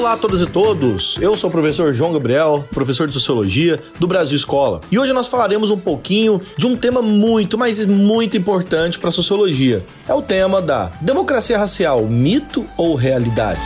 Olá a todos e todos, eu sou o professor João Gabriel, professor de Sociologia do Brasil Escola. E hoje nós falaremos um pouquinho de um tema muito, mas muito importante para a sociologia. É o tema da democracia racial, mito ou realidade?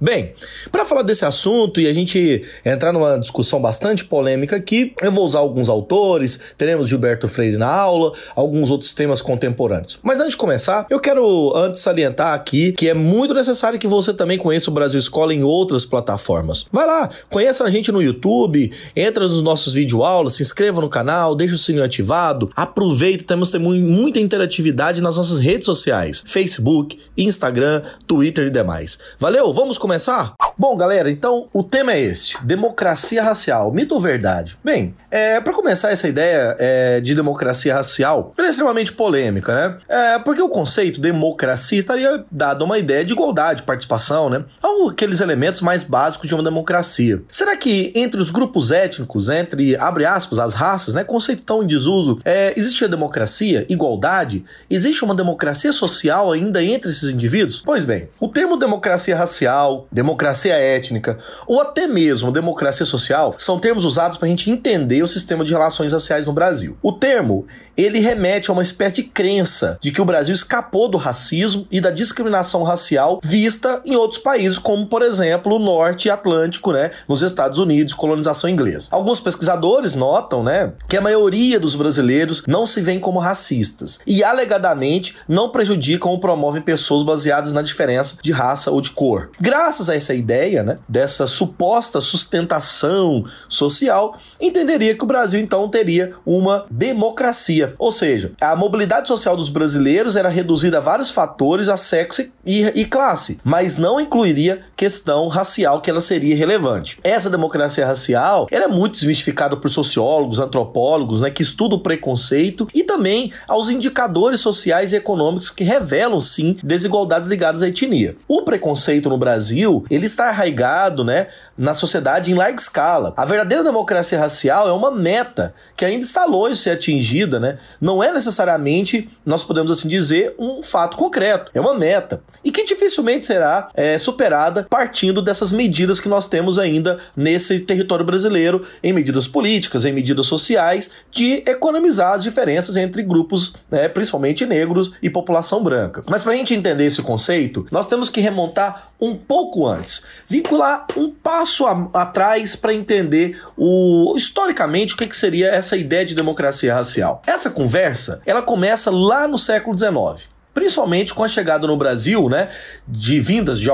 Bem, para falar desse assunto e a gente entrar numa discussão bastante polêmica aqui, eu vou usar alguns autores, teremos Gilberto Freire na aula, alguns outros temas contemporâneos. Mas antes de começar, eu quero antes salientar aqui que é muito necessário que você também conheça o Brasil Escola em outras plataformas. Vai lá, conheça a gente no YouTube, entra nos nossos videoaulas, se inscreva no canal, deixa o sininho ativado, aproveita, temos muita interatividade nas nossas redes sociais, Facebook, Instagram, Twitter e demais. Valeu, vamos começar começar? Bom, galera, então o tema é esse: democracia racial, mito ou verdade? Bem, é, para começar essa ideia é, de democracia racial, ela é extremamente polêmica, né? É, porque o conceito democracia estaria dado uma ideia de igualdade, participação, né? São aqueles elementos mais básicos de uma democracia. Será que entre os grupos étnicos, entre, abre aspas, as raças, né? Conceito tão em desuso, é, existe a democracia, igualdade? Existe uma democracia social ainda entre esses indivíduos? Pois bem, o termo democracia racial, democracia étnica ou até mesmo democracia social são termos usados para a gente entender o sistema de relações raciais no Brasil. O termo ele remete a uma espécie de crença de que o Brasil escapou do racismo e da discriminação racial vista em outros países, como por exemplo o Norte Atlântico, né, nos Estados Unidos, colonização inglesa. Alguns pesquisadores notam, né, que a maioria dos brasileiros não se veem como racistas e alegadamente não prejudicam ou promovem pessoas baseadas na diferença de raça ou de cor. Graças a essa ideia, né, dessa suposta sustentação social, entenderia que o Brasil então teria uma democracia ou seja, a mobilidade social dos brasileiros era reduzida a vários fatores, a sexo e, e classe, mas não incluiria questão racial que ela seria relevante. Essa democracia racial era é muito desmistificada por sociólogos, antropólogos, né, que estudam o preconceito e também aos indicadores sociais e econômicos que revelam sim desigualdades ligadas à etnia. O preconceito no Brasil, ele está arraigado, né, na sociedade em larga escala. A verdadeira democracia racial é uma meta que ainda está longe de ser atingida, né? Não é necessariamente, nós podemos assim dizer, um fato concreto. É uma meta. E que dificilmente será é, superada partindo dessas medidas que nós temos ainda nesse território brasileiro, em medidas políticas, em medidas sociais, de economizar as diferenças entre grupos, né, principalmente negros e população branca. Mas para a gente entender esse conceito, nós temos que remontar um pouco antes, vincular um passo a, atrás para entender o historicamente o que, que seria essa ideia de democracia racial. Essa conversa ela começa lá no século XIX principalmente com a chegada no Brasil, né, de vindas de,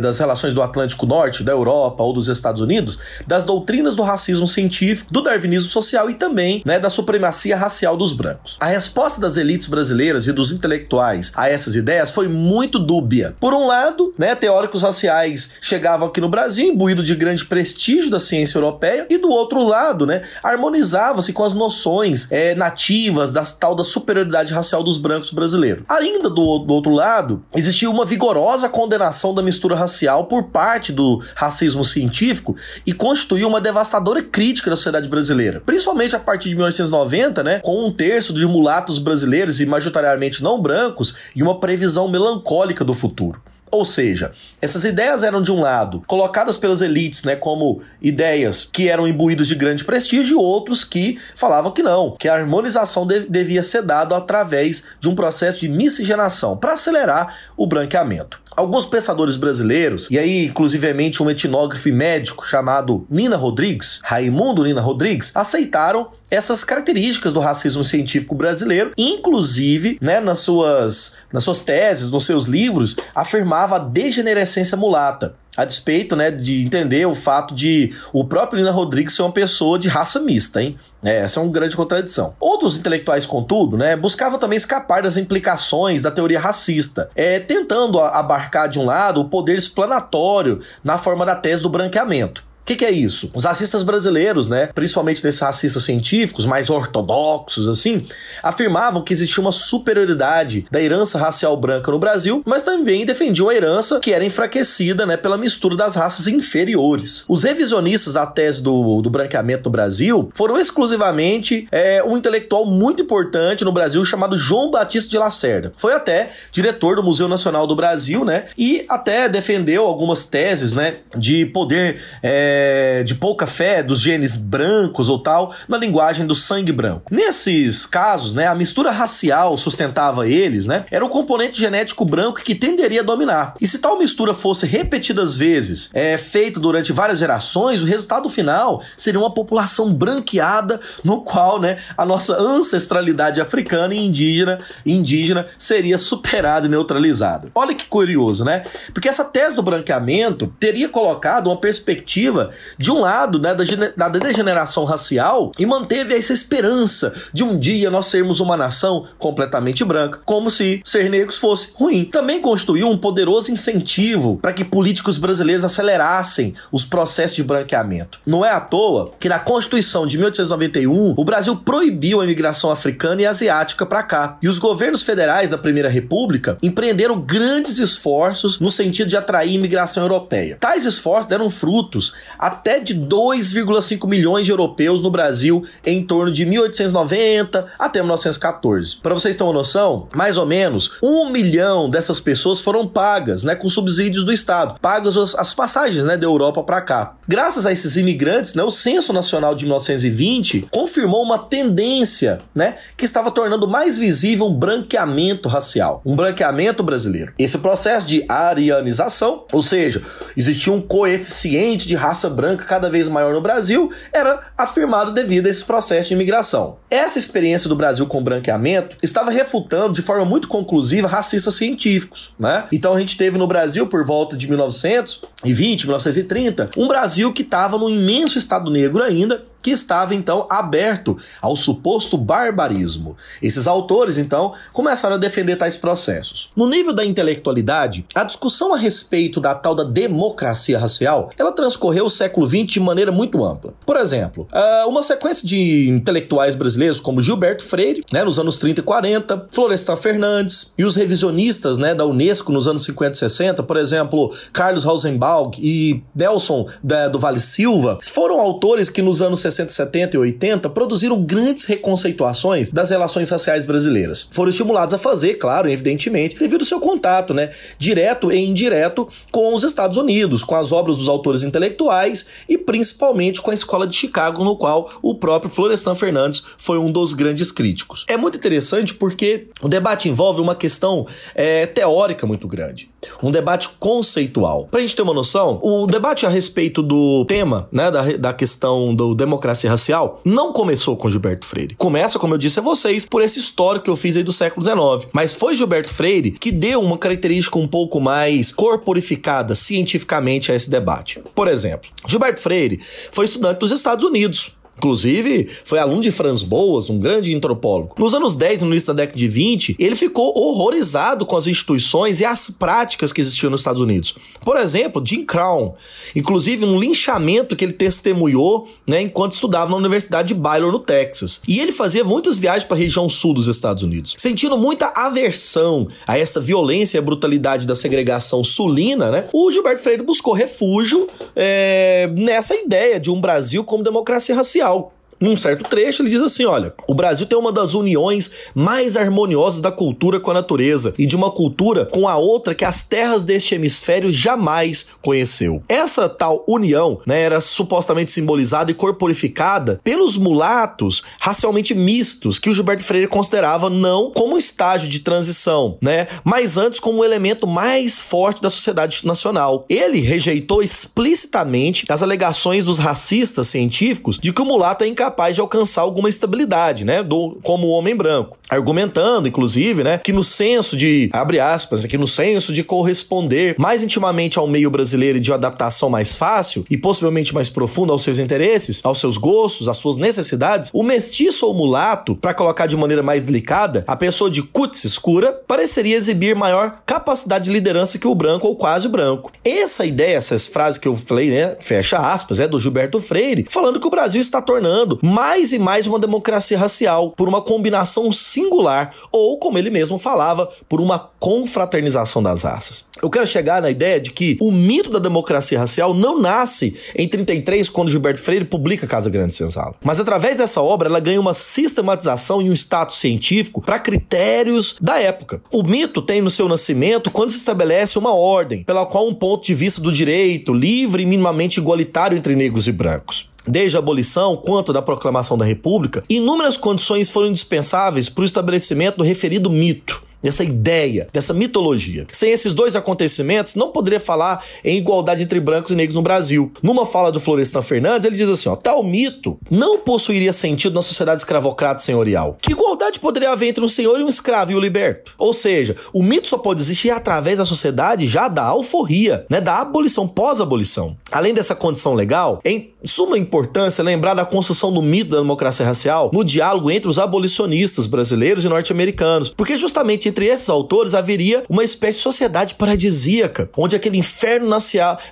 das relações do Atlântico Norte, da Europa ou dos Estados Unidos, das doutrinas do racismo científico, do darwinismo social e também né, da supremacia racial dos brancos. A resposta das elites brasileiras e dos intelectuais a essas ideias foi muito dúbia. Por um lado, né, teóricos raciais chegavam aqui no Brasil imbuído de grande prestígio da ciência europeia e do outro lado, né, harmonizavam-se com as noções é, nativas da tal da superioridade racial dos brancos brasileiros. Ainda do, do outro lado, existia uma vigorosa condenação da mistura racial por parte do racismo científico e constituiu uma devastadora crítica da sociedade brasileira. Principalmente a partir de 1990, né, com um terço de mulatos brasileiros e majoritariamente não brancos e uma previsão melancólica do futuro. Ou seja, essas ideias eram de um lado colocadas pelas elites, né, como ideias que eram imbuídas de grande prestígio, e outros que falavam que não, que a harmonização de devia ser dada através de um processo de miscigenação para acelerar o branqueamento. Alguns pensadores brasileiros, e aí inclusivemente um etnógrafo e médico chamado Nina Rodrigues, Raimundo Nina Rodrigues, aceitaram essas características do racismo científico brasileiro, inclusive, né, nas suas, nas suas teses, nos seus livros, afirmava a degenerescência mulata, a despeito, né, de entender o fato de o próprio Nina Rodrigues ser uma pessoa de raça mista, hein? É, essa é uma grande contradição. Outros intelectuais, contudo, né, buscavam também escapar das implicações da teoria racista, é, tentando abarcar de um lado o poder explanatório na forma da tese do branqueamento. O que, que, é isso? Os racistas brasileiros, né, principalmente desses racistas científicos, mais ortodoxos, assim, afirmavam que existia uma superioridade da herança racial branca no Brasil, mas também defendiam a herança que era enfraquecida, né, pela mistura das raças inferiores. Os revisionistas da tese do, do branqueamento no Brasil foram exclusivamente é, um intelectual muito importante no Brasil chamado João Batista de Lacerda. Foi até diretor do Museu Nacional do Brasil, né, e até defendeu algumas teses, né, de poder é, é, de pouca fé dos genes brancos ou tal, na linguagem do sangue branco. Nesses casos, né, a mistura racial sustentava eles, né, era o componente genético branco que tenderia a dominar. E se tal mistura fosse repetidas vezes, é, feita durante várias gerações, o resultado final seria uma população branqueada, no qual, né, a nossa ancestralidade africana e indígena, indígena seria superada e neutralizada. Olha que curioso, né? Porque essa tese do branqueamento teria colocado uma perspectiva de um lado, né, da, da degeneração racial e manteve essa esperança de um dia nós sermos uma nação completamente branca, como se ser negros fosse ruim. Também constituiu um poderoso incentivo para que políticos brasileiros acelerassem os processos de branqueamento. Não é à toa que na Constituição de 1891 o Brasil proibiu a imigração africana e asiática para cá. E os governos federais da Primeira República empreenderam grandes esforços no sentido de atrair imigração europeia. Tais esforços deram frutos até de 2,5 milhões de europeus no Brasil em torno de 1890 até 1914. Para vocês terem uma noção, mais ou menos um milhão dessas pessoas foram pagas, né, com subsídios do Estado, pagas as, as passagens, né, da Europa para cá. Graças a esses imigrantes, né, o Censo Nacional de 1920 confirmou uma tendência, né, que estava tornando mais visível um branqueamento racial, um branqueamento brasileiro. Esse processo de arianização, ou seja, existia um coeficiente de raça raça branca cada vez maior no Brasil era afirmado devido a esse processo de imigração. Essa experiência do Brasil com branqueamento estava refutando de forma muito conclusiva racistas científicos, né? Então a gente teve no Brasil por volta de 1920, 1930, um Brasil que estava num imenso estado negro ainda que estava então aberto ao suposto barbarismo. Esses autores então começaram a defender tais processos. No nível da intelectualidade, a discussão a respeito da tal da democracia racial, ela transcorreu o século XX de maneira muito ampla. Por exemplo, ah, uma sequência de intelectuais brasileiros como Gilberto Freire, né, nos anos 30 e 40, Florestan Fernandes e os revisionistas, né, da UNESCO nos anos 50 e 60, por exemplo, Carlos Rosenbaum e Nelson da, do Vale Silva, foram autores que nos anos 60 60, e 80 produziram grandes reconceituações das relações raciais brasileiras. Foram estimulados a fazer, claro, evidentemente, devido ao seu contato, né, direto e indireto com os Estados Unidos, com as obras dos autores intelectuais e principalmente com a Escola de Chicago, no qual o próprio Florestan Fernandes foi um dos grandes críticos. É muito interessante porque o debate envolve uma questão é, teórica muito grande, um debate conceitual. Para a gente ter uma noção, o debate a respeito do tema, né, da, da questão do democracia democracia racial não começou com Gilberto Freire. Começa, como eu disse a vocês, por esse histórico que eu fiz aí do século XIX. Mas foi Gilberto Freire que deu uma característica um pouco mais corporificada cientificamente a esse debate. Por exemplo, Gilberto Freire foi estudante dos Estados Unidos. Inclusive, foi aluno de Franz Boas, um grande antropólogo. Nos anos 10 no início da década de 20, ele ficou horrorizado com as instituições e as práticas que existiam nos Estados Unidos. Por exemplo, Jim Crown, inclusive um linchamento que ele testemunhou né, enquanto estudava na Universidade de Baylor, no Texas. E ele fazia muitas viagens para a região sul dos Estados Unidos. Sentindo muita aversão a esta violência e a brutalidade da segregação sulina, né, o Gilberto Freire buscou refúgio é, nessa ideia de um Brasil como democracia racial now num certo trecho, ele diz assim: olha, o Brasil tem uma das uniões mais harmoniosas da cultura com a natureza e de uma cultura com a outra que as terras deste hemisfério jamais conheceu. Essa tal união né, era supostamente simbolizada e corporificada pelos mulatos racialmente mistos que o Gilberto Freire considerava não como um estágio de transição, né, mas antes como um elemento mais forte da sociedade nacional. Ele rejeitou explicitamente as alegações dos racistas científicos de que o mulato é incapaz capaz de alcançar alguma estabilidade, né, do, como homem branco. Argumentando, inclusive, né, que no senso de, abre aspas, que no senso de corresponder mais intimamente ao meio brasileiro e de uma adaptação mais fácil e possivelmente mais profunda aos seus interesses, aos seus gostos, às suas necessidades, o mestiço ou mulato, para colocar de maneira mais delicada, a pessoa de cutis escura, pareceria exibir maior capacidade de liderança que o branco ou quase branco. Essa ideia, essas frases que eu falei, né, fecha aspas, é do Gilberto Freire, falando que o Brasil está tornando mais e mais uma democracia racial por uma combinação singular ou, como ele mesmo falava, por uma confraternização das raças. Eu quero chegar na ideia de que o mito da democracia racial não nasce em 33, quando Gilberto Freire publica Casa Grande Senzala. Mas através dessa obra, ela ganha uma sistematização e um status científico para critérios da época. O mito tem no seu nascimento quando se estabelece uma ordem, pela qual um ponto de vista do direito livre e minimamente igualitário entre negros e brancos desde a abolição quanto da proclamação da República, inúmeras condições foram indispensáveis para o estabelecimento do referido mito dessa ideia, dessa mitologia. Sem esses dois acontecimentos, não poderia falar em igualdade entre brancos e negros no Brasil. Numa fala do Florestan Fernandes, ele diz assim: ó, tal mito não possuiria sentido na sociedade escravocrata senhorial. Que igualdade poderia haver entre um senhor e um escravo e o liberto? Ou seja, o mito só pode existir através da sociedade já da alforria, né, da abolição, pós-abolição. Além dessa condição legal, é em suma importância lembrar da construção do mito da democracia racial no diálogo entre os abolicionistas brasileiros e norte-americanos, porque justamente entre esses autores haveria uma espécie de sociedade paradisíaca, onde aquele inferno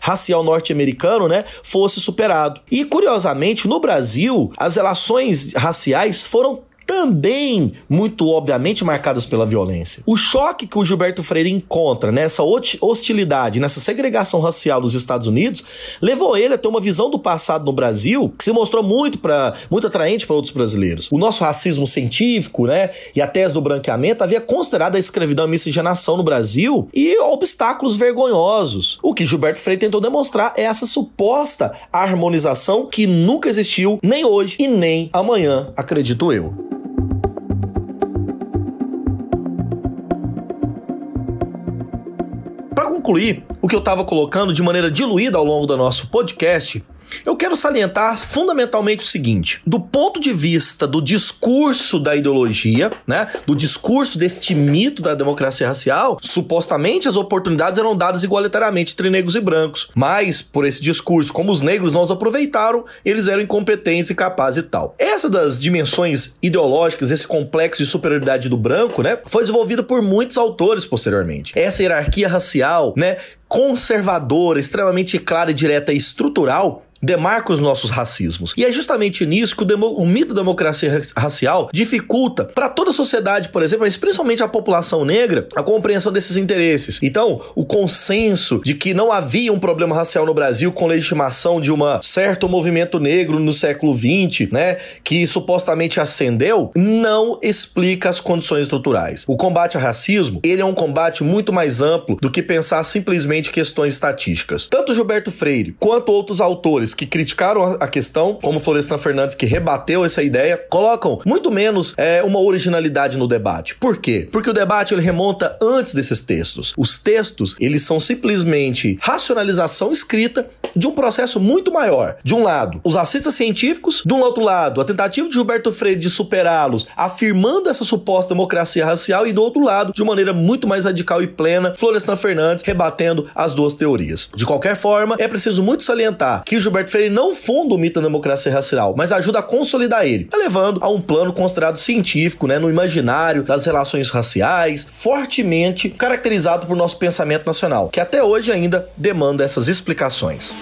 racial norte-americano, né, fosse superado. E curiosamente, no Brasil, as relações raciais foram também muito obviamente marcadas pela violência. O choque que o Gilberto Freire encontra nessa hostilidade, nessa segregação racial dos Estados Unidos, levou ele a ter uma visão do passado no Brasil que se mostrou muito para muito atraente para outros brasileiros. O nosso racismo científico, né, e a tese do branqueamento havia considerado a escravidão e a miscigenação no Brasil e obstáculos vergonhosos. O que Gilberto Freire tentou demonstrar é essa suposta harmonização que nunca existiu nem hoje e nem amanhã, acredito eu. Concluir o que eu estava colocando de maneira diluída ao longo do nosso podcast, eu quero salientar fundamentalmente o seguinte: do ponto de vista do discurso da ideologia, né, do discurso deste mito da democracia racial, supostamente as oportunidades eram dadas igualitariamente entre negros e brancos. Mas, por esse discurso, como os negros não os aproveitaram, eles eram incompetentes e capazes e tal. Essa das dimensões ideológicas, esse complexo de superioridade do branco, né, foi desenvolvida por muitos autores posteriormente. Essa hierarquia racial, né, conservadora, extremamente clara, direta e estrutural, demarca os nossos racismos. E é justamente nisso que o, demo, o mito da democracia racial dificulta para toda a sociedade, por exemplo, mas principalmente a população negra, a compreensão desses interesses. Então, o consenso de que não havia um problema racial no Brasil com legitimação de um certo movimento negro no século XX, né, que supostamente ascendeu, não explica as condições estruturais. O combate ao racismo, ele é um combate muito mais amplo do que pensar simplesmente questões estatísticas. Tanto Gilberto Freire quanto outros autores que criticaram a questão, como Florestan Fernandes, que rebateu essa ideia, colocam muito menos é, uma originalidade no debate. Por quê? Porque o debate ele remonta antes desses textos. Os textos, eles são simplesmente racionalização escrita de um processo muito maior. De um lado, os racistas científicos, do outro lado, a tentativa de Gilberto Freire de superá-los, afirmando essa suposta democracia racial, e do outro lado, de maneira muito mais radical e plena, Florestan Fernandes rebatendo as duas teorias. De qualquer forma, é preciso muito salientar que Gilberto Freire não funda o mito da democracia racial, mas ajuda a consolidar ele, levando a um plano considerado científico, né, no imaginário das relações raciais, fortemente caracterizado por nosso pensamento nacional, que até hoje ainda demanda essas explicações.